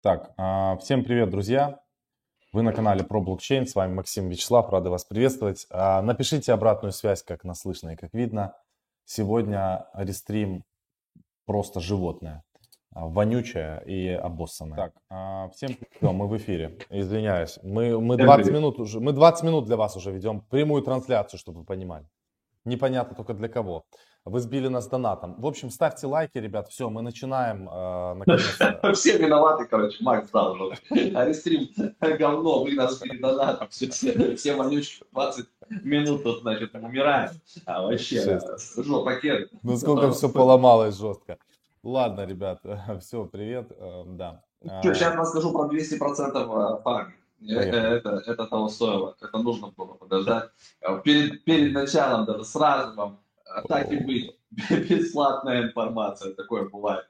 Так, а, всем привет, друзья! Вы на канале про блокчейн, с вами Максим Вячеслав, рады вас приветствовать. А, напишите обратную связь, как нас слышно и как видно. Сегодня рестрим просто животное, а, вонючее и обоссанное. Так, всем привет, мы в эфире, извиняюсь. Мы, мы, 20 минут уже, мы 20 минут для вас уже ведем прямую трансляцию, чтобы вы понимали. Непонятно только для кого. Вы сбили нас донатом. В общем, ставьте лайки, ребят. Все, мы начинаем. Э, все виноваты, короче. Макс дал уже. Арестрим говно, вы нас сбили донатом. Все, все, все вонючки 20 минут тут, значит, умираем. А вообще, жопа Ну, сколько все поломалось жестко. Ладно, ребят, все, привет, э, да. Что, сейчас расскажу про 200% фарм. Это, это того стоило, это нужно было подождать. Перед, перед началом даже сразу вам так и быть, бесплатная информация, такое бывает.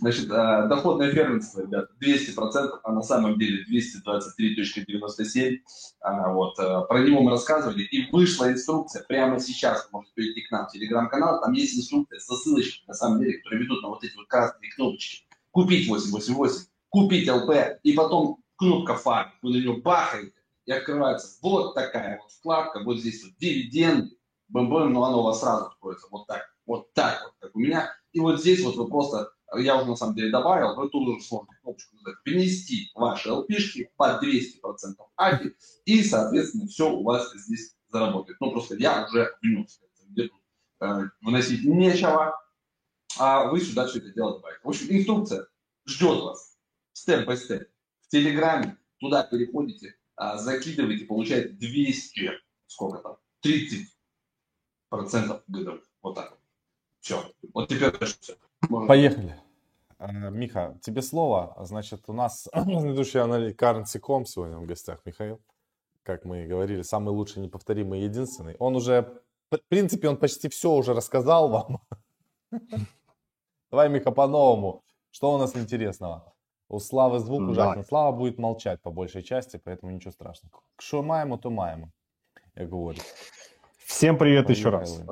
Значит, э, доходное фермерство, ребят, 200%, а на самом деле 223.97. А, вот, про него мы рассказывали, и вышла инструкция прямо сейчас, можете перейти к нам в телеграм-канал, там есть инструкция со ссылочками, на самом деле, которые ведут на вот эти вот красные кнопочки. Купить 888, купить ЛП, и потом кнопка фарм, вы на нее бахаете, и открывается вот такая вот вкладка, вот здесь вот дивиденды, бэм-бэм, но оно у вас сразу откроется вот так, вот так вот, как у меня. И вот здесь вот вы просто, я уже на самом деле добавил, вы тут уже сложно кнопочку нажать, перенести ваши LP-шки по 200% API, и, соответственно, все у вас здесь заработает. Ну, просто я уже внес, где тут э, выносить нечего, а вы сюда все это дело добавите. В общем, инструкция ждет вас, степ-бай-степ, в Телеграме, туда переходите, а, закидываете, получаете 200, сколько там, 30 процентов годовых. Вот так. Все. Вот теперь все. Можно... Поехали. Э, Миха, тебе слово. Значит, у нас ведущий аналитик Currency.com сегодня в гостях Михаил. Как мы и говорили, самый лучший, неповторимый, единственный. Он уже, в принципе, он почти все уже рассказал вам. Давай, Миха, по-новому. Что у нас интересного? У Славы звук ужасный. Слава будет молчать по большей части, поэтому ничего страшного. Что маємо, то маємо, я говорю. Всем привет Поехали. еще раз.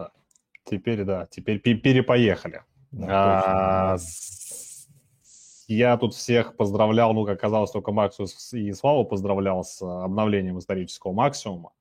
Теперь, да, теперь перепоехали. Да, а, я тут всех поздравлял, ну, как оказалось, только Максу и Славу поздравлял с обновлением исторического максимума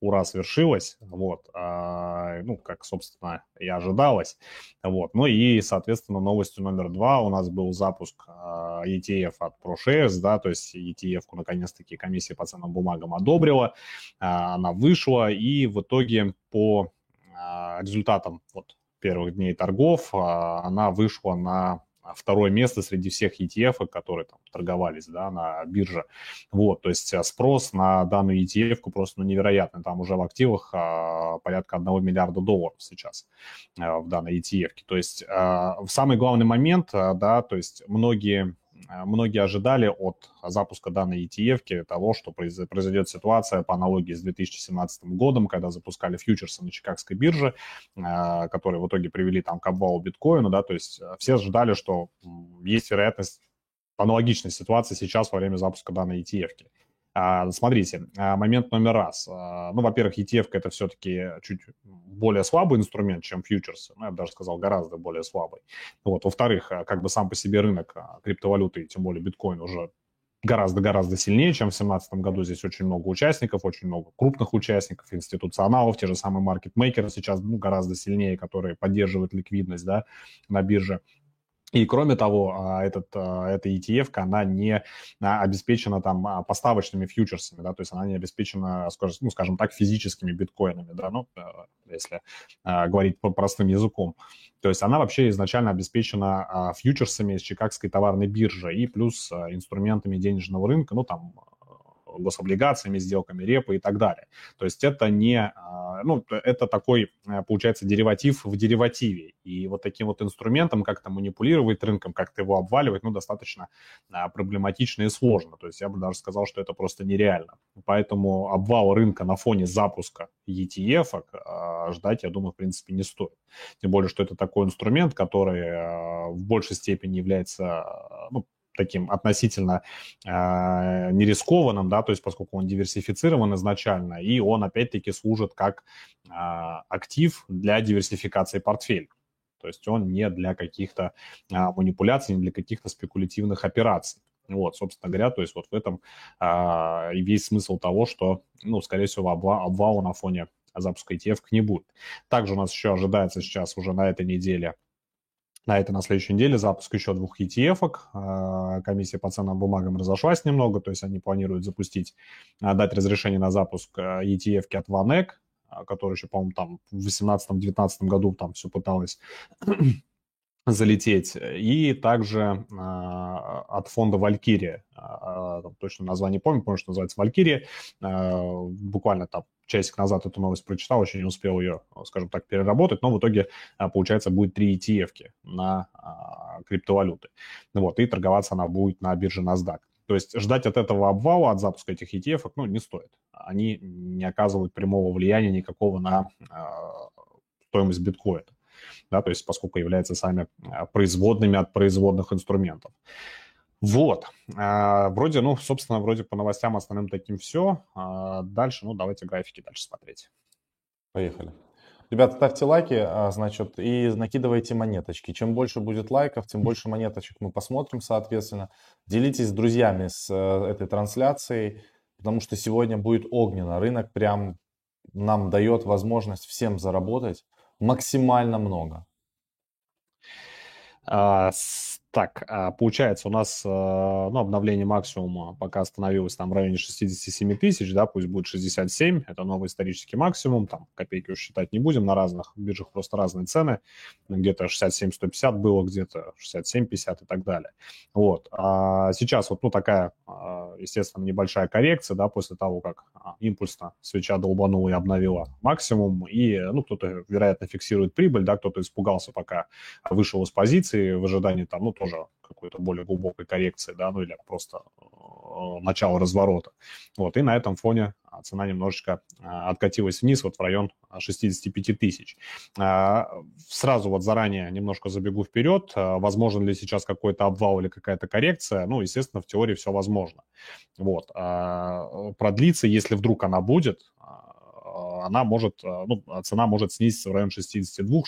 ура, свершилось, вот, а, ну, как, собственно, и ожидалось, вот, ну и, соответственно, новостью номер два у нас был запуск а, ETF от ProShares, да, то есть ETF-ку, наконец-таки, комиссия по ценным бумагам одобрила, а, она вышла, и в итоге по а, результатам вот первых дней торгов а, она вышла на второе место среди всех ETF, которые там торговались да, на бирже. Вот, то есть а, спрос на данную ETF просто ну, невероятный. Там уже в активах а, порядка 1 миллиарда долларов сейчас а, в данной ETF. То есть а, самый главный момент, а, да, то есть многие многие ожидали от запуска данной ETF того, что произойдет ситуация по аналогии с 2017 годом, когда запускали фьючерсы на Чикагской бирже, э, которые в итоге привели там к обвалу биткоина, да, то есть э, все ожидали, что есть вероятность аналогичной ситуации сейчас во время запуска данной ETF. -ки. А, смотрите, а, момент номер раз. А, ну, во-первых, ETF это все-таки чуть более слабый инструмент, чем фьючерсы. Ну, я бы даже сказал, гораздо более слабый. Вот. Во-вторых, как бы сам по себе рынок криптовалюты, тем более биткоин, уже гораздо-гораздо сильнее, чем в 2017 году. Здесь очень много участников, очень много крупных участников, институционалов, те же самые маркетмейкеры сейчас ну, гораздо сильнее, которые поддерживают ликвидность да, на бирже. И кроме того, а, этот, а, эта ETF, она не а, обеспечена там поставочными фьючерсами, да, то есть она не обеспечена, ну, скажем так, физическими биткоинами, да, ну, если говорить простым языком. То есть она вообще изначально обеспечена фьючерсами с Чикагской товарной биржи и плюс инструментами денежного рынка, ну, там, гособлигациями, сделками репы и так далее. То есть это не, а, ну, это такой, э, получается, дериватив в деривативе. И вот таким вот инструментом как-то манипулировать рынком, как-то его обваливать, ну, достаточно а, проблематично и сложно. То есть я бы даже сказал, что это просто нереально. Поэтому обвал рынка на фоне запуска ETF а, ждать, я думаю, в принципе, не стоит. Тем более, что это такой инструмент, который в большей степени является, ну, таким относительно э, нерискованным, да, то есть поскольку он диверсифицирован изначально, и он опять-таки служит как э, актив для диверсификации портфеля. То есть он не для каких-то а, манипуляций, не для каких-то спекулятивных операций. Вот, собственно говоря, то есть вот в этом и весь смысл того, что, ну, скорее всего, обвал, обвала на фоне запуска ETF не будет. Также у нас еще ожидается сейчас уже на этой неделе на этой, на следующей неделе запуск еще двух ETF. А, комиссия по ценным бумагам разошлась немного, то есть они планируют запустить, а, дать разрешение на запуск ETF от VanEck, который еще, по-моему, там в 2018-2019 году там все пыталось залететь. И также э, от фонда «Валькирия», э, точно название помню, помню, что называется «Валькирия». Э, буквально там часик назад эту новость прочитал, еще не успел ее, скажем так, переработать, но в итоге, получается, будет три ETF на криптовалюты. Вот, и торговаться она будет на бирже NASDAQ. То есть ждать от этого обвала, от запуска этих ETF, ну, не стоит. Они не оказывают прямого влияния никакого на стоимость биткоина да, то есть поскольку являются сами а, производными от производных инструментов. Вот. А, вроде, ну, собственно, вроде по новостям основным таким все. А, дальше, ну, давайте графики дальше смотреть. Поехали. Ребята, ставьте лайки, значит, и накидывайте монеточки. Чем больше будет лайков, тем больше монеточек мы посмотрим, соответственно. Делитесь с друзьями с э, этой трансляцией, потому что сегодня будет огненно. Рынок прям нам дает возможность всем заработать максимально много. А, так, а, получается, у нас а, ну, обновление максимума пока остановилось там в районе 67 тысяч, да, пусть будет 67, это новый исторический максимум, там копейки уж считать не будем, на разных биржах просто разные цены, где-то 67-150 было, где-то 67-50 и так далее. Вот, а сейчас вот, ну, такая, а, естественно, небольшая коррекция, да, после того, как импульсно свеча долбанула и обновила максимум, и, ну, кто-то, вероятно, фиксирует прибыль, да, кто-то испугался, пока вышел из позиции в ожидании там, ну, тоже какой-то более глубокой коррекции, да, ну или просто э, начало разворота. Вот, и на этом фоне а, цена немножечко а, откатилась вниз, вот в район 65 тысяч. А, сразу вот заранее немножко забегу вперед. Возможен ли сейчас какой-то обвал или какая-то коррекция? Ну, естественно, в теории все возможно. Вот. Продлиться, если вдруг она будет, она может, ну, цена может снизиться в район 62,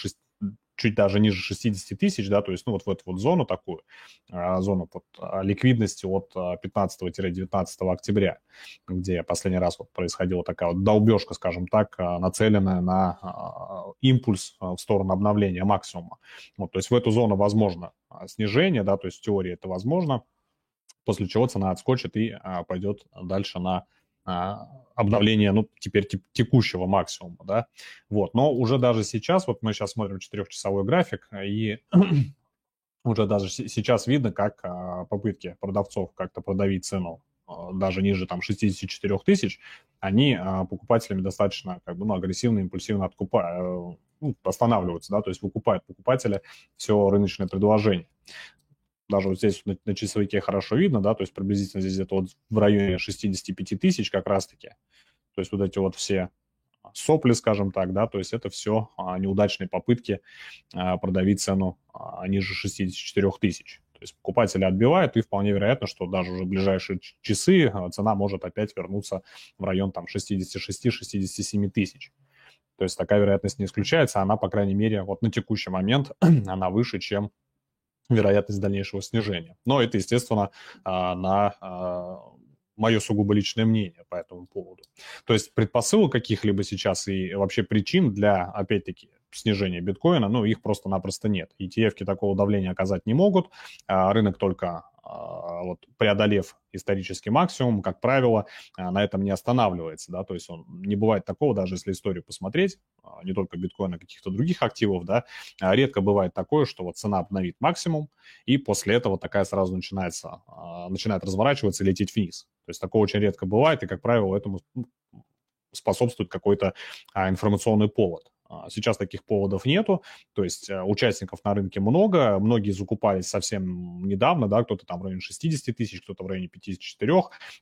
чуть даже ниже 60 тысяч, да, то есть, ну, вот в эту вот зону такую, а, зону под а, ликвидности от 15-19 а, октября, где последний раз вот происходила такая вот долбежка, скажем так, нацеленная на импульс в сторону обновления максимума. Вот, то есть в эту зону возможно снижение, да, то есть в теории это возможно, после чего цена отскочит и пойдет дальше на обновление, ну, теперь текущего максимума, да, вот, но уже даже сейчас, вот мы сейчас смотрим четырехчасовой график, и уже даже сейчас видно, как а, попытки продавцов как-то продавить цену а, даже ниже там 64 тысяч, они покупателями достаточно как бы, ну, агрессивно, импульсивно откупают, ну, останавливаются, да, то есть выкупают покупателя все рыночное предложение даже вот здесь на, на часовике хорошо видно, да, то есть приблизительно здесь где-то вот в районе 65 тысяч как раз-таки. То есть вот эти вот все сопли, скажем так, да, то есть это все а, неудачные попытки а, продавить цену а, ниже 64 тысяч. То есть покупатели отбивают, и вполне вероятно, что даже уже в ближайшие часы а, цена может опять вернуться в район там 66-67 тысяч. То есть такая вероятность не исключается, она, по крайней мере, вот на текущий момент, она выше, чем вероятность дальнейшего снижения. Но это, естественно, а, на а, мое сугубо личное мнение по этому поводу. То есть предпосылок каких-либо сейчас и вообще причин для, опять-таки, снижения биткоина, ну, их просто-напросто нет. ETF такого давления оказать не могут, а рынок только вот, преодолев исторический максимум, как правило, а, на этом не останавливается, да, то есть он, не бывает такого, даже если историю посмотреть, а, не только биткоина, каких-то других активов, да, редко бывает такое, что вот цена обновит максимум, и после этого такая сразу начинается, начинает разворачиваться и лететь вниз. То есть такого очень редко бывает, и, как правило, этому способствует какой-то информационный повод. А, сейчас таких поводов нету, то есть э, участников на рынке много, многие закупались совсем недавно, да, кто-то там в районе 60 тысяч, кто-то в районе 54,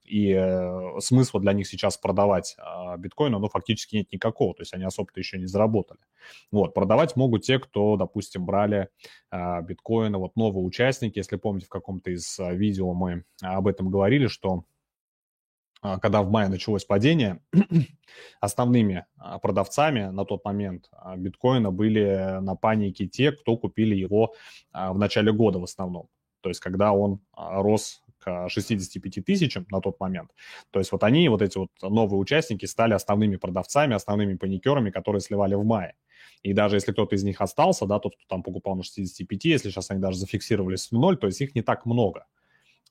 и э, смысла для них сейчас продавать э, биткоина, ну, фактически нет никакого, то есть они особо-то еще не заработали. Вот, продавать могут те, кто, допустим, брали э, биткоины, вот новые участники, если помните, в каком-то из э, видео мы об этом говорили, что а, когда в мае началось падение, основными а, продавцами на тот момент а, биткоина были на панике те, кто купили его в начале года в основном. То есть когда он рос к 65 тысячам на тот момент. То есть вот они, вот эти вот новые участники стали основными продавцами, основными паникерами, которые сливали в мае. И даже если кто-то из них остался, да, тот, кто там покупал на 65, если сейчас они даже зафиксировались в ноль, то есть их не так много.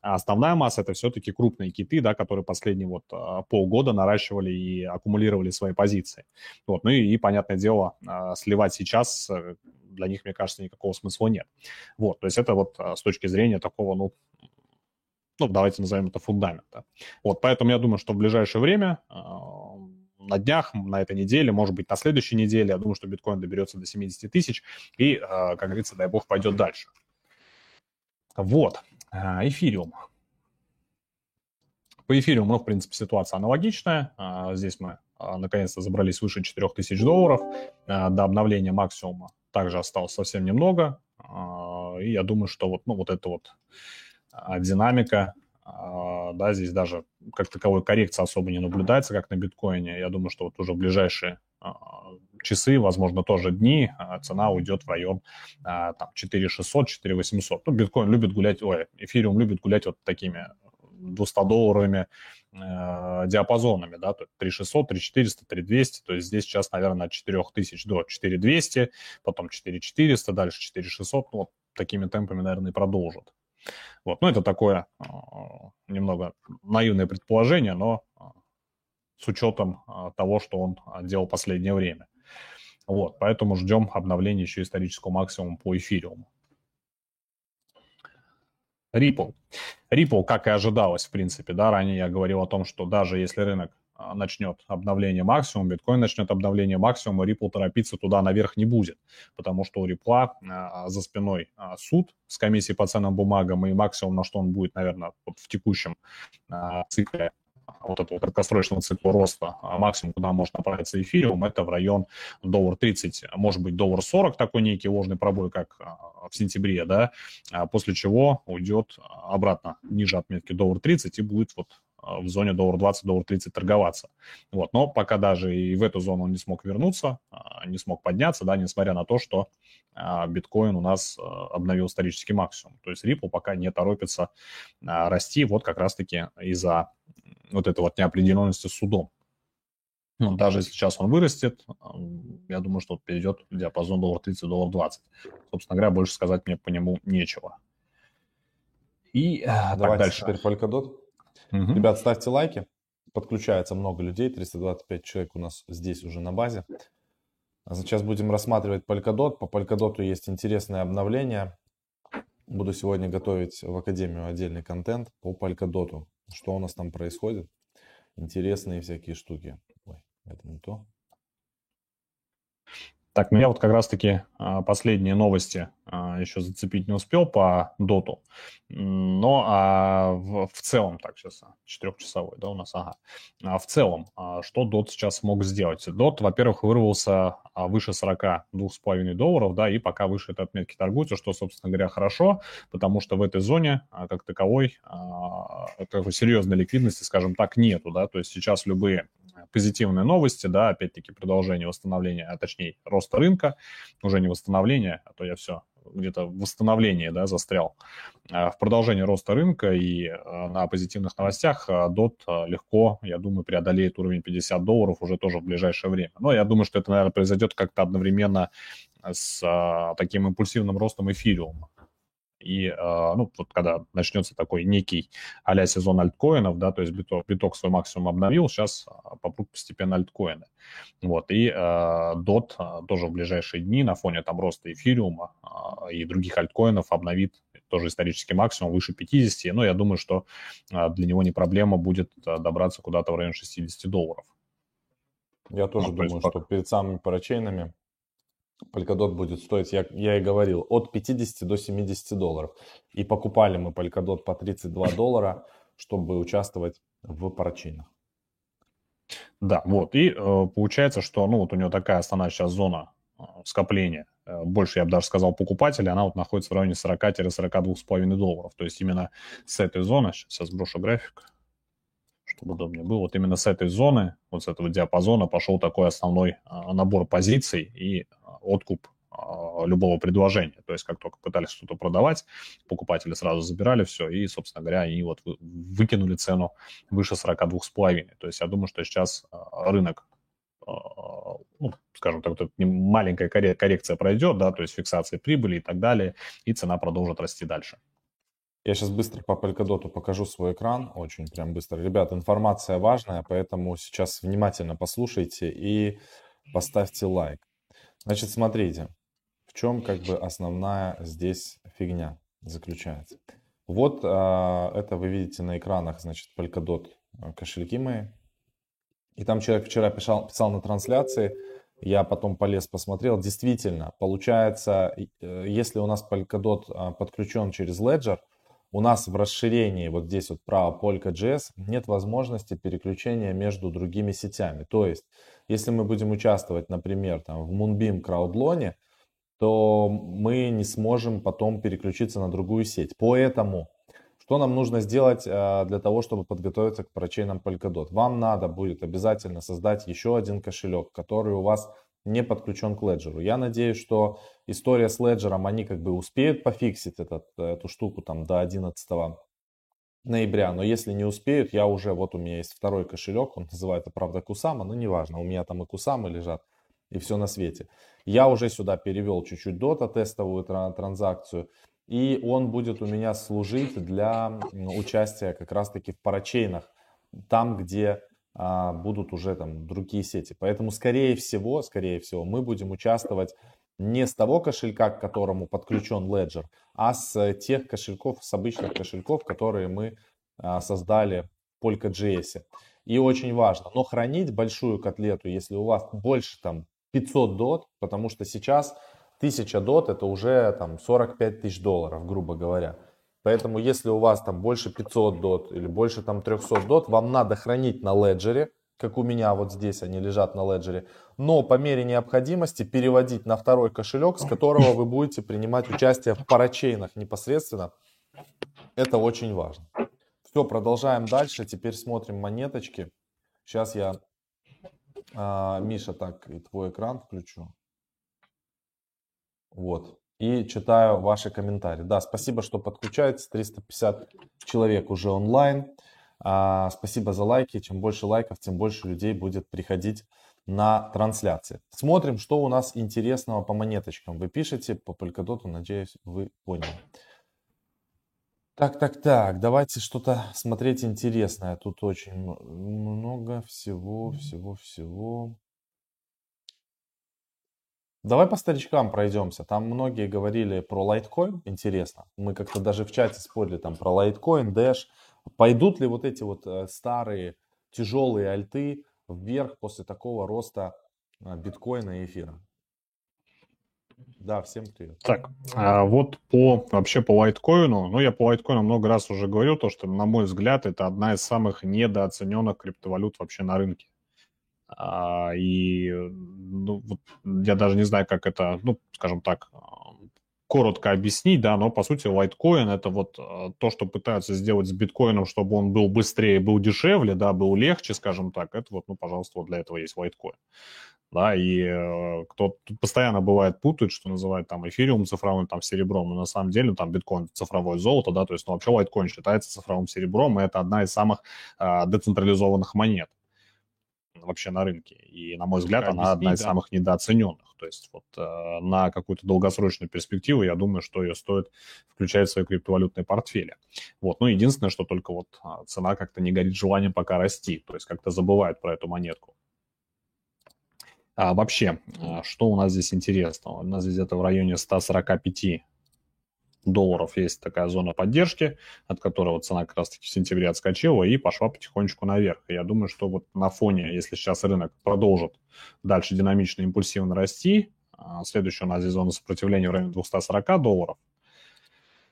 А основная масса это все-таки крупные киты, да, которые последние вот а, полгода наращивали и аккумулировали свои позиции. Вот, ну и, и понятное дело, а, сливать сейчас э, для них, мне кажется, никакого смысла нет. Вот, то есть это вот а, с точки зрения такого, ну, ну, давайте назовем это фундамента. Вот, поэтому я думаю, что в ближайшее время на днях, на этой неделе, может быть, на следующей неделе, я думаю, что биткоин доберется до 70 тысяч и, как говорится, дай бог, пойдет дальше. Вот. А, эфириум. По эфириуму, в принципе, ситуация аналогичная. А, здесь мы а, наконец-то забрались выше 4000 долларов. До обновления максимума также осталось совсем немного. И я думаю, что вот, ну, вот эта вот динамика, да, здесь даже как таковой коррекции особо не наблюдается, как на биткоине. Я думаю, что вот уже в ближайшие часы, возможно, тоже дни, а цена уйдет в район а, там 4600, 4800. Ну, биткоин любит гулять, ой, эфириум любит гулять вот такими 200-долларовыми э, диапазонами, да, то 3600, 3400, 3200, то есть здесь сейчас, наверное, от 4000 до 4200, потом 4400, дальше 4600, ну, вот такими темпами, наверное, и продолжат. Вот, ну, это такое э, немного наивное предположение, но э, с учетом э, того, что он делал последнее время. Вот, поэтому ждем обновления еще исторического максимума по эфириуму. Ripple. Ripple, как и ожидалось, в принципе, да, ранее я говорил о том, что даже если рынок а, начнет обновление максимума, биткоин начнет обновление максимума, Ripple торопиться туда наверх не будет, потому что у Ripple а, за спиной а, суд с комиссией по ценным бумагам, и максимум, на что он будет, наверное, вот в текущем цикле вот этого краткосрочного цикла роста, а максимум, куда может направиться эфириум, это в район доллар 30, может быть, доллар 40, такой некий ложный пробой, как а, в сентябре, да, а после чего уйдет обратно ниже отметки доллар 30 и будет вот в зоне доллар 20, доллар 30 торговаться. Вот. Но пока даже и в эту зону он не смог вернуться, не смог подняться, да, несмотря на то, что биткоин у нас обновил исторический максимум. То есть Ripple пока не торопится расти вот как раз-таки из-за вот этой вот неопределенности с судом. Ну, даже если сейчас он вырастет, я думаю, что перейдет в диапазон доллар 30, доллар 20. Собственно говоря, больше сказать мне по нему нечего. И э, Давайте дальше. теперь Polkadot. Угу. Ребят, ставьте лайки. Подключается много людей, 325 человек у нас здесь уже на базе. Сейчас будем рассматривать Polkadot. По Polkadot есть интересное обновление. Буду сегодня готовить в Академию отдельный контент по Polkadot что у нас там происходит. Интересные всякие штуки. Ой, это не то. Так, ну я вот как раз-таки а, последние новости еще зацепить не успел по доту, но а в, в целом, так сейчас, а, четырехчасовой, да, у нас, ага, а в целом, а, что дот сейчас смог сделать? Дот, во-первых, вырвался выше 42,5 долларов, да, и пока выше этой отметки торгуется, что, собственно говоря, хорошо, потому что в этой зоне, как таковой, такой серьезной ликвидности, скажем так, нету, да, то есть сейчас любые позитивные новости, да, опять-таки продолжение восстановления, а точнее роста рынка, уже не восстановление, а то я все где-то в восстановлении, да, застрял. А в продолжении роста рынка и а, на позитивных новостях DOT а, легко, я думаю, преодолеет уровень 50 долларов уже тоже в ближайшее время. Но я думаю, что это, наверное, произойдет как-то одновременно с таким импульсивным ростом эфириума. И, а, ну, вот когда начнется такой некий а сезон альткоинов, да, то есть биток, биток свой максимум обновил, сейчас а, попрут постепенно альткоины. Вот, и DOT тоже в ближайшие дни на фоне там роста эфириума и других альткоинов обновит тоже исторический максимум выше 50, но я думаю, что для него не проблема будет добраться куда-то в район 60 долларов. Я тоже ну, думаю, что пока... перед самыми парачейнами Polkadot будет стоить, я, я и говорил, от 50 до 70 долларов. И покупали мы Polkadot по 32 доллара, чтобы участвовать в парачейнах. Да, вот. И э, получается, что ну, вот у него такая основная сейчас зона э, скопления. Э, больше, я бы даже сказал, покупателей, она вот находится в районе 40-42,5 долларов. То есть именно с этой зоны, сейчас сброшу график, чтобы удобнее было, вот именно с этой зоны, вот с этого диапазона пошел такой основной э, набор позиций, и откуп любого предложения. То есть как только пытались что-то продавать, покупатели сразу забирали все, и, собственно говоря, они вот выкинули цену выше 42,5. То есть я думаю, что сейчас рынок ну, скажем так, вот маленькая коррекция пройдет, да, то есть фиксация прибыли и так далее, и цена продолжит расти дальше. Я сейчас быстро по Polkadot покажу свой экран, очень прям быстро. Ребят, информация важная, поэтому сейчас внимательно послушайте и поставьте лайк. Значит, смотрите, в чем как бы основная здесь фигня заключается. Вот а, это вы видите на экранах, значит, Polkadot а, кошельки мои. И там человек вчера писал, писал на трансляции, я потом полез, посмотрел. Действительно, получается, э, если у нас Polkadot а, подключен через Ledger, у нас в расширении вот здесь вот право Polka.js нет возможности переключения между другими сетями. То есть, если мы будем участвовать, например, там, в Moonbeam краудлоне, то мы не сможем потом переключиться на другую сеть. Поэтому, что нам нужно сделать э, для того, чтобы подготовиться к парачейнам Polkadot? Вам надо будет обязательно создать еще один кошелек, который у вас не подключен к Ledger. Я надеюсь, что история с Ledger, они как бы успеют пофиксить этот, эту штуку там до 11 ноября, но если не успеют, я уже, вот у меня есть второй кошелек, он называется, правда, Кусама, но неважно, у меня там и Кусамы лежат, и все на свете. Я уже сюда перевел чуть-чуть дота, тестовую транзакцию, и он будет у меня служить для участия как раз-таки в парачейнах, там, где будут уже там другие сети. Поэтому, скорее всего, скорее всего, мы будем участвовать не с того кошелька, к которому подключен Ledger, а с тех кошельков, с обычных кошельков, которые мы а, создали в Polka.js. И очень важно, но хранить большую котлету, если у вас больше там 500 дот, потому что сейчас 1000 дот это уже там 45 тысяч долларов, грубо говоря. Поэтому, если у вас там больше 500 дот или больше там 300 дот, вам надо хранить на леджере, как у меня вот здесь они лежат на леджере, но по мере необходимости переводить на второй кошелек, с которого вы будете принимать участие в парачейнах непосредственно. Это очень важно. Все, продолжаем дальше. Теперь смотрим монеточки. Сейчас я, а, Миша, так и твой экран включу. Вот и читаю ваши комментарии. Да, спасибо, что подключаетесь. 350 человек уже онлайн. А, спасибо за лайки. Чем больше лайков, тем больше людей будет приходить на трансляции. Смотрим, что у нас интересного по монеточкам. Вы пишете по Polkadot, надеюсь, вы поняли. Так, так, так, давайте что-то смотреть интересное. Тут очень много всего, всего, всего. Давай по старичкам пройдемся. Там многие говорили про лайткоин, интересно. Мы как-то даже в чате спорили там про лайткоин, Dash. Пойдут ли вот эти вот э, старые тяжелые альты вверх после такого роста э, биткоина и эфира? Да, всем привет. Так, а вот по вообще по лайткоину, ну я по лайткоину много раз уже говорил, то, что, на мой взгляд, это одна из самых недооцененных криптовалют вообще на рынке. А, и ну, вот я даже не знаю, как это, ну, скажем так, коротко объяснить, да, но по сути лайткоин это вот а, то, что пытаются сделать с биткоином, чтобы он был быстрее, был дешевле, да, был легче, скажем так, это вот, ну, пожалуйста, вот для этого есть лайткоин. Да, и э, кто постоянно бывает путает, что называют там эфириум цифровым, там серебром, но на самом деле там биткоин цифровое золото, да, то есть ну, вообще лайткоин считается цифровым серебром, и это одна из самых э, децентрализованных монет вообще на рынке. И, на мой взгляд, Объясни, она одна из да. самых недооцененных. То есть вот э, на какую-то долгосрочную перспективу я думаю, что ее стоит включать в свои криптовалютные портфели. Вот. Ну, единственное, что только вот а, цена как-то не горит желанием пока расти. То есть как-то забывают про эту монетку. А вообще, а, что у нас здесь интересного? У нас здесь где-то в районе 145 долларов есть такая зона поддержки, от которой вот цена как раз-таки в сентябре отскочила и пошла потихонечку наверх. Я думаю, что вот на фоне, если сейчас рынок продолжит дальше динамично, импульсивно расти, а, следующая у нас здесь зона сопротивления в районе 240 долларов,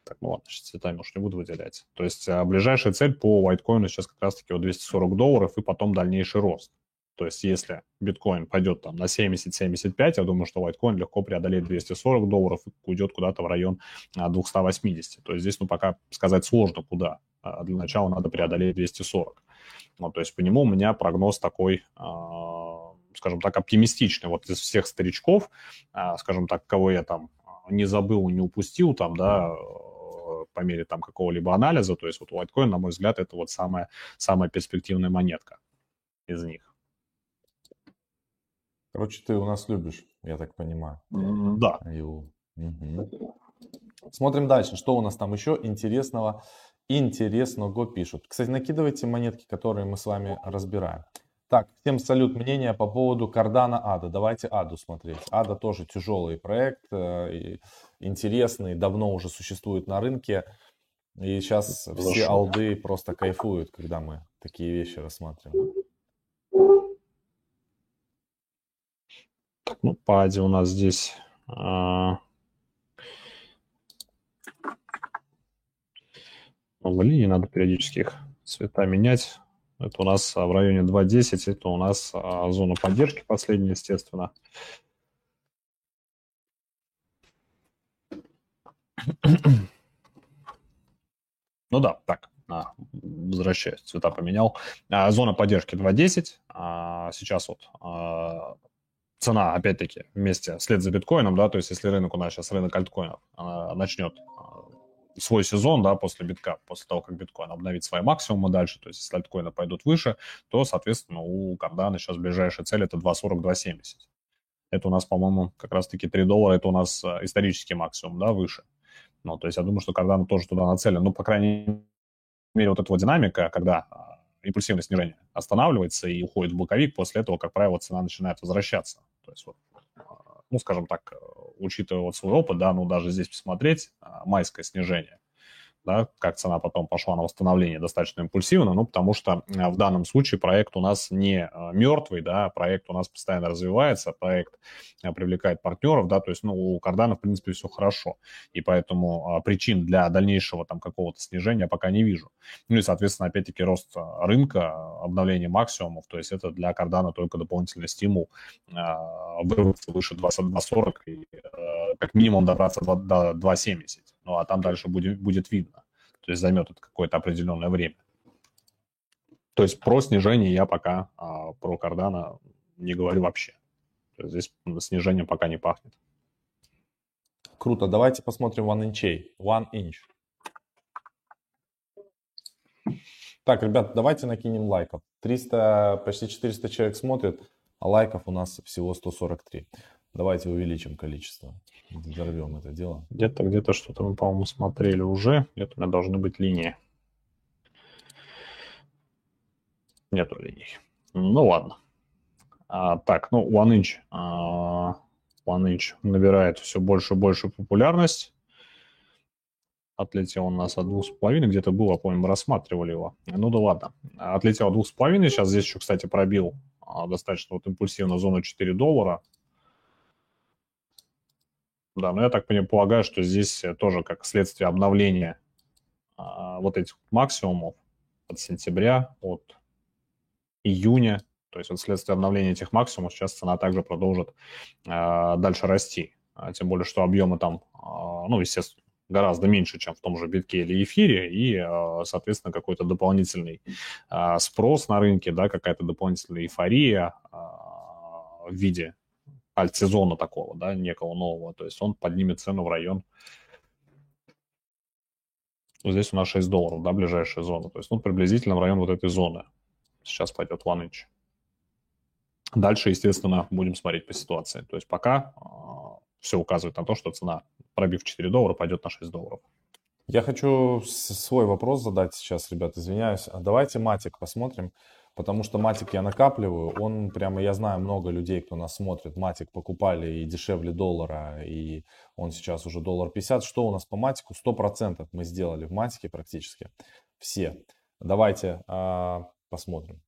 так, ну ладно, сейчас цветами уж не буду выделять. То есть а, ближайшая цель по лайткоину сейчас как раз-таки вот 240 долларов и потом дальнейший рост. То есть если биткоин пойдет там на 70-75, я думаю, что лайткоин легко преодолеет 240 долларов и уйдет куда-то в район 280. А, то есть здесь, ну, пока сказать сложно, куда. А для начала надо преодолеть 240. Ну, то есть по нему у меня прогноз такой, а, скажем так, оптимистичный. Вот из всех старичков, скажем так, кого я там не забыл, не упустил там, да, по мере там какого-либо анализа, то есть вот Litecoin, на мой взгляд, это вот самая, самая перспективная монетка из них. Короче, ты у нас любишь, я так понимаю. Да. Угу. Смотрим дальше, что у нас там еще интересного, интересного пишут. Кстати, накидывайте монетки, которые мы с вами разбираем. Так, всем салют. Мнение по поводу кардана Ада. Давайте Аду смотреть. Ада тоже тяжелый проект, э, интересный, давно уже существует на рынке. И сейчас все алды просто кайфуют, когда мы такие вещи рассматриваем. Ну, по Аде у нас здесь... А... Линий, надо периодически их цвета менять. Это у нас а, в районе 2.10, это у нас а, зона поддержки последняя, естественно. Ну да, так, а, возвращаюсь, цвета поменял. Зона поддержки 2.10. А, сейчас вот цена, опять-таки, вместе, след за биткоином, да, то есть если рынок у нас сейчас, рынок альткоинов, начнет свой сезон, да, после битка, после того, как биткоин обновит свои максимумы дальше, то есть если альткоины пойдут выше, то, соответственно, у Кардана сейчас ближайшая цель это 2.40-2.70. Это у нас, по-моему, как раз-таки 3 доллара, это у нас э, исторический максимум, да, выше. Ну, то есть я думаю, что Кардана тоже туда нацелен. Ну, по крайней мере, вот эта вот динамика, когда а, импульсивное снижение останавливается и уходит в боковик, после этого, как правило, цена начинает возвращаться. То есть вот ну, скажем так, э, учитывая вот свой опыт, да, ну, даже здесь посмотреть, а, майское снижение, да, как цена потом пошла на восстановление достаточно импульсивно, ну, потому что э, в данном случае проект у нас не э, мертвый, да, проект у нас постоянно развивается, проект э, привлекает партнеров, да, то есть, ну, у Кардана, в принципе, все хорошо, и поэтому причин для дальнейшего там какого-то снижения пока не вижу. Ну и, соответственно, опять-таки, рост рынка, обновление максимумов, то есть это для Кардана только дополнительный стимул вырваться выше 2.40 и как минимум добраться до 2.70 ну а там дальше будет, будет видно. То есть займет это какое-то определенное время. То есть про снижение я пока а, про кардана не говорю вообще. Здесь снижение пока не пахнет. Круто. Давайте посмотрим One Inch. One Inch. Так, ребят, давайте накинем лайков. 300, почти 400 человек смотрит, а лайков у нас всего 143. Давайте увеличим количество. Взорвем это дело. Где-то, где-то что-то мы, по-моему, смотрели уже. Где-то у меня должны быть линии. Нету линий. Ну ладно. А, так, ну, One Inch. А, One Inch набирает все больше и больше популярность. Отлетел у нас от двух с половиной, где-то было, помню, рассматривали его. Ну да ладно. Отлетел от двух с половиной, сейчас здесь еще, кстати, пробил а, достаточно вот импульсивно зону 4 доллара. Да, но я так полагаю, что здесь э, тоже как следствие обновления а, вот этих максимумов от сентября, от июня, то есть вот следствие обновления этих максимумов сейчас цена также продолжит а, дальше расти. А, тем более, что объемы там, а, ну, естественно, гораздо меньше, чем в том же битке или эфире, и, а, соответственно, какой-то дополнительный а, спрос на рынке, да, какая-то дополнительная эйфория а, в виде альт-сезона такого, да, некого нового. То есть он поднимет цену в район здесь у нас 6 долларов, да, ближайшая зона. То есть, ну, приблизительно в район вот этой зоны. Сейчас пойдет one inch. Дальше, естественно, будем смотреть по ситуации. То есть пока э, все указывает на то, что цена, пробив 4 доллара, пойдет на 6 долларов. Я хочу свой вопрос задать сейчас, ребят, извиняюсь. А давайте матик посмотрим потому что матик я накапливаю, он прямо, я знаю много людей, кто нас смотрит, матик покупали и дешевле доллара, и он сейчас уже доллар 50. Что у нас по матику? 100% мы сделали в матике практически все. Давайте а, посмотрим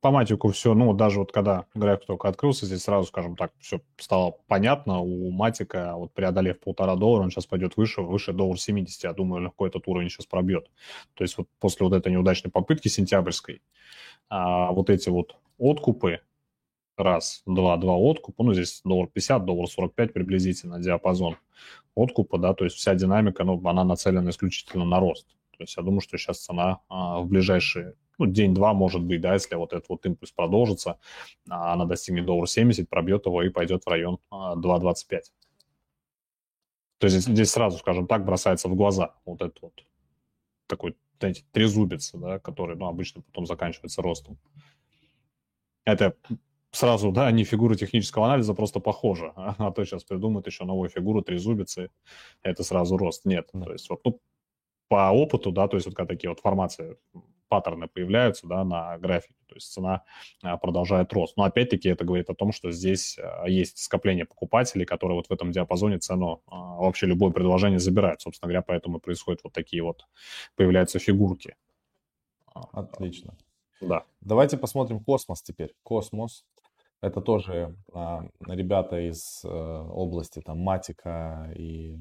по матику все, ну, даже вот когда график только открылся, здесь сразу, скажем так, все стало понятно. У матика, вот преодолев полтора доллара, он сейчас пойдет выше, выше доллар 70. Я думаю, легко этот уровень сейчас пробьет. То есть вот после вот этой неудачной попытки сентябрьской, а, вот эти вот откупы, раз, два, два откупа, ну, здесь доллар 50, доллар 45 приблизительно диапазон откупа, да, то есть вся динамика, ну, она нацелена исключительно на рост. То есть я думаю, что сейчас цена а, в ближайшие ну, день-два может быть, да, если вот этот вот импульс продолжится, а она достигнет доллар 70, пробьет его и пойдет в район 2.25. То есть здесь, сразу, скажем так, бросается в глаза вот этот вот такой, знаете, трезубец, да, который, ну, обычно потом заканчивается ростом. Это сразу, да, не фигура технического анализа, просто похоже. А, а то сейчас придумают еще новую фигуру трезубицы, это сразу рост. Нет, то есть вот, ну, по опыту, да, то есть вот когда такие вот формации, паттерны появляются, да, на графике, то есть цена а, продолжает рост. Но опять-таки это говорит о том, что здесь а, есть скопление покупателей, которые вот в этом диапазоне цену вообще любое предложение забирают. Собственно говоря, поэтому происходят вот такие вот, появляются фигурки. Отлично. Да. Давайте посмотрим космос теперь. Космос. Это тоже а, ребята из а, области там матика и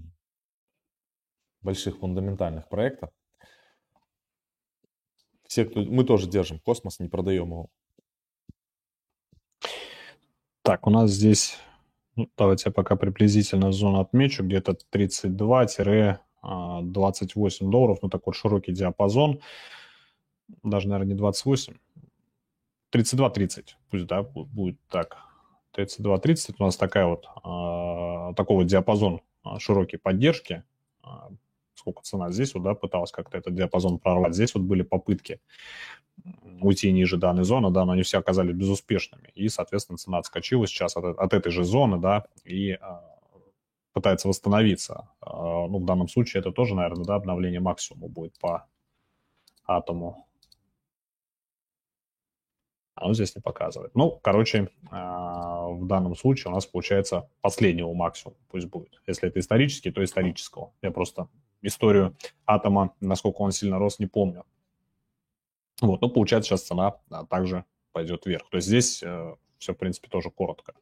больших фундаментальных проектов. Все, кто... Мы тоже держим космос, не продаем его. Так, у нас здесь, ну, давайте я пока приблизительно зону отмечу, где-то 32-28 а, долларов, ну такой широкий диапазон, даже, наверное, не 28, 32-30, пусть, да, будет так. 32-30 у нас такая вот, э, такой вот диапазон а, широкой поддержки. Э, сколько цена здесь вот, да, пыталась как-то этот диапазон прорвать. Здесь вот были попытки уйти ниже данной зоны, да, но они все оказались безуспешными. И, соответственно, цена отскочила сейчас от, от этой же зоны, да, и э, пытается восстановиться. Э, ну, в данном случае это тоже, наверное, да, обновление максимума будет по атому оно здесь не показывает. Ну, короче, а, в данном случае у нас получается последнего максимума, пусть будет. Если это исторический, то исторического. Я просто историю атома, насколько он сильно рос, не помню. Вот, ну, получается, сейчас цена а, также пойдет вверх. То есть здесь э, все, в принципе, тоже коротко.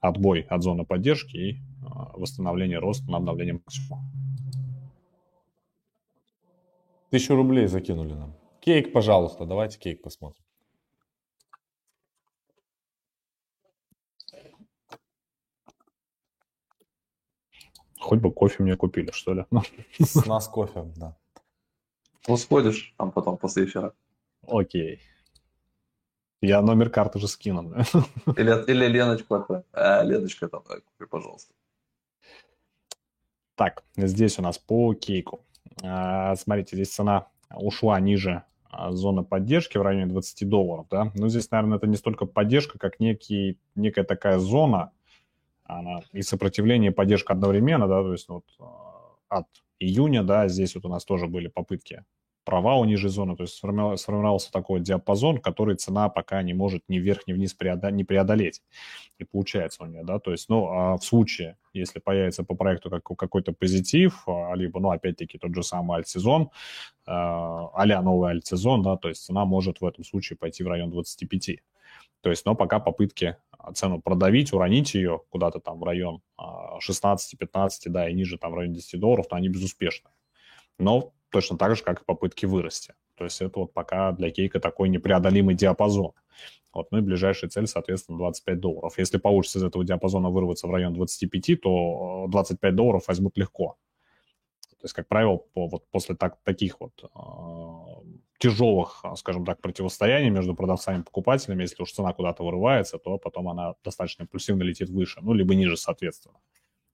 Отбой от зоны поддержки и э, восстановление роста на обновление максимума. Тысячу рублей закинули нам. Кейк, пожалуйста, давайте кейк посмотрим. Хоть бы кофе мне купили, что ли. С нас кофе, да. Ну, сходишь там потом после эфира. Окей. Я номер карты уже скину. Или, или Леночку отправь. А, Леночка там, купи, пожалуйста. Так, здесь у нас по кейку. А, смотрите, здесь цена ушла ниже а, зоны поддержки в районе 20 долларов, да. Но здесь, наверное, это не столько поддержка, как некий, некая такая зона, она и сопротивление, и поддержка одновременно, да, то есть вот а, от июня, да, здесь вот у нас тоже были попытки провала ниже зоны, то есть сформировался такой диапазон, который цена пока не может ни вверх, ни вниз преодолеть, не преодолеть. И получается у нее, да, то есть, ну, а в случае, если появится по проекту как, какой-то позитив, а, либо, ну, опять-таки, тот же самый альт-сезон, а-ля новый альт-сезон, да, то есть цена может в этом случае пойти в район 25. То есть, но пока попытки цену продавить, уронить ее куда-то там в район 16-15, а, да, и ниже там в районе 10 долларов, то они безуспешны. Но точно так же, как и попытки вырасти. То есть это вот пока для кейка такой непреодолимый диапазон. Вот, ну и ближайшая цель, соответственно, 25 долларов. Если получится из этого диапазона вырваться в район 25, то 25 долларов возьмут легко. То есть, как правило, по, вот после так, таких вот э, тяжелых, скажем так, противостояний между продавцами и покупателями, если уж цена куда-то вырывается, то потом она достаточно импульсивно летит выше, ну, либо ниже, соответственно.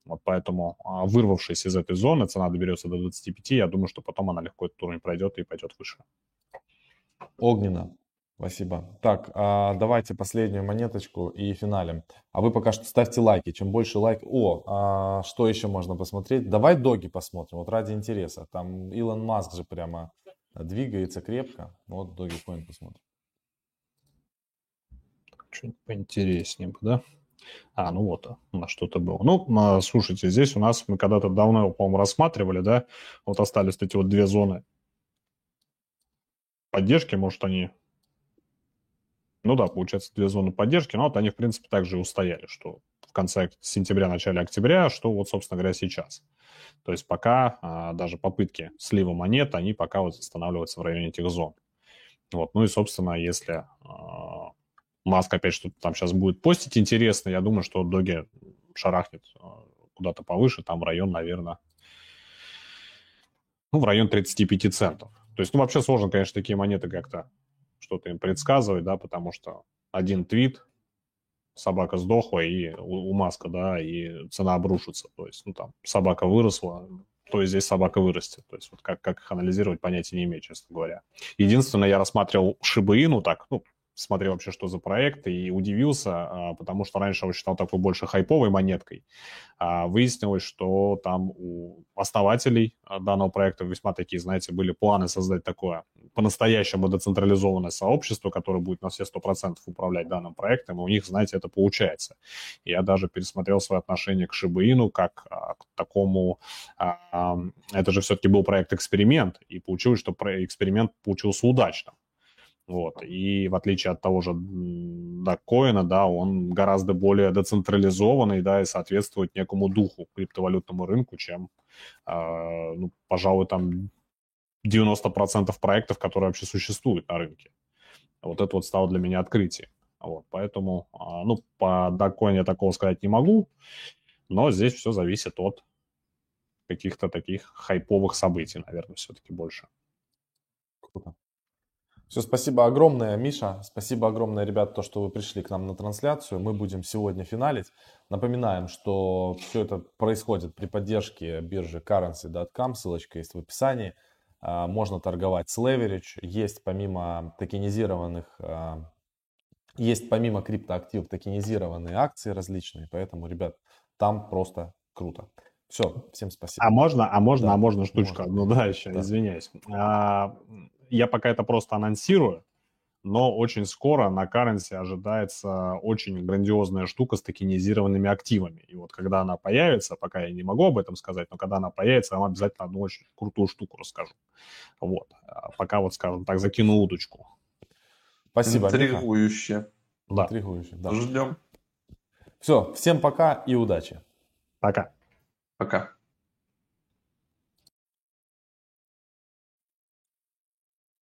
Вот поэтому, а, вырвавшись из этой зоны, цена доберется до 25, я думаю, что потом она легко этот уровень пройдет и пойдет выше. Огненно. Спасибо. Так, а давайте последнюю монеточку и финалем. А вы пока что ставьте лайки. Чем больше лайк... О, а что еще можно посмотреть? Давай доги посмотрим, вот ради интереса. Там Илон Маск же прямо двигается крепко. Вот Dogecoin посмотрим. Что-нибудь поинтереснее, да? А, ну вот, у нас что-то было. Ну, а, слушайте, здесь у нас, мы когда-то давно по-моему, рассматривали, да? Вот остались эти вот две зоны поддержки, может, они ну да, получается, две зоны поддержки, но вот они, в принципе, также и устояли, что конце сентября, начале октября, что вот, собственно говоря, сейчас. То есть пока а, даже попытки слива монет, они пока вот останавливаются в районе этих зон. Вот, ну и, собственно, если а, Маск опять что-то там сейчас будет постить интересно, я думаю, что Доги шарахнет а, куда-то повыше, там район, наверное, ну, в район 35 центов. То есть, ну, вообще сложно, конечно, такие монеты как-то что-то им предсказывать, да, потому что один твит, собака сдохла, и у, у Маска, да, и цена обрушится. То есть, ну, там, собака выросла, то есть здесь собака вырастет. То есть вот как, как их анализировать, понятия не имею, честно говоря. Единственное, я рассматривал Шибаину так, ну, смотрел вообще, что за проект, и удивился, а, потому что раньше его считал такой больше хайповой монеткой. А выяснилось, что там у основателей а, данного проекта весьма такие, знаете, были планы создать такое по-настоящему децентрализованное сообщество, которое будет на все 100% управлять данным проектом, и у них, знаете, это получается. Я даже пересмотрел свое отношение к Шибаину как к такому... Это же все-таки был проект-эксперимент, и получилось, что эксперимент получился удачным. Вот. И в отличие от того же докоина, да, он гораздо более децентрализованный, да, и соответствует некому духу криптовалютному рынку, чем, э, ну, пожалуй, там 90% проектов, которые вообще существуют на рынке. Вот это вот стало для меня открытием. Вот, поэтому, э, ну, по докоину я такого сказать не могу, но здесь все зависит от каких-то таких хайповых событий, наверное, все-таки больше. Круто. Все, спасибо огромное, Миша. Спасибо огромное, ребят, то, что вы пришли к нам на трансляцию. Мы будем сегодня финалить. Напоминаем, что все это происходит при поддержке биржи currency.com. Ссылочка есть в описании. А, можно торговать с Leverage. Есть помимо токенизированных, а, есть помимо криптоактивов токенизированные акции различные. Поэтому, ребят, там просто круто. Все, всем спасибо. А можно, а можно, да, а можно штучка можно. одну, да, еще, да. извиняюсь. А, я пока это просто анонсирую, но очень скоро на Currency ожидается очень грандиозная штука с токенизированными активами. И вот когда она появится, пока я не могу об этом сказать, но когда она появится, я вам обязательно одну очень крутую штуку расскажу. Вот. А пока вот, скажем так, закину удочку. Спасибо, Интригующе. Да. Интригующе, да. Ждем. Все, всем пока и удачи. Пока. Пока.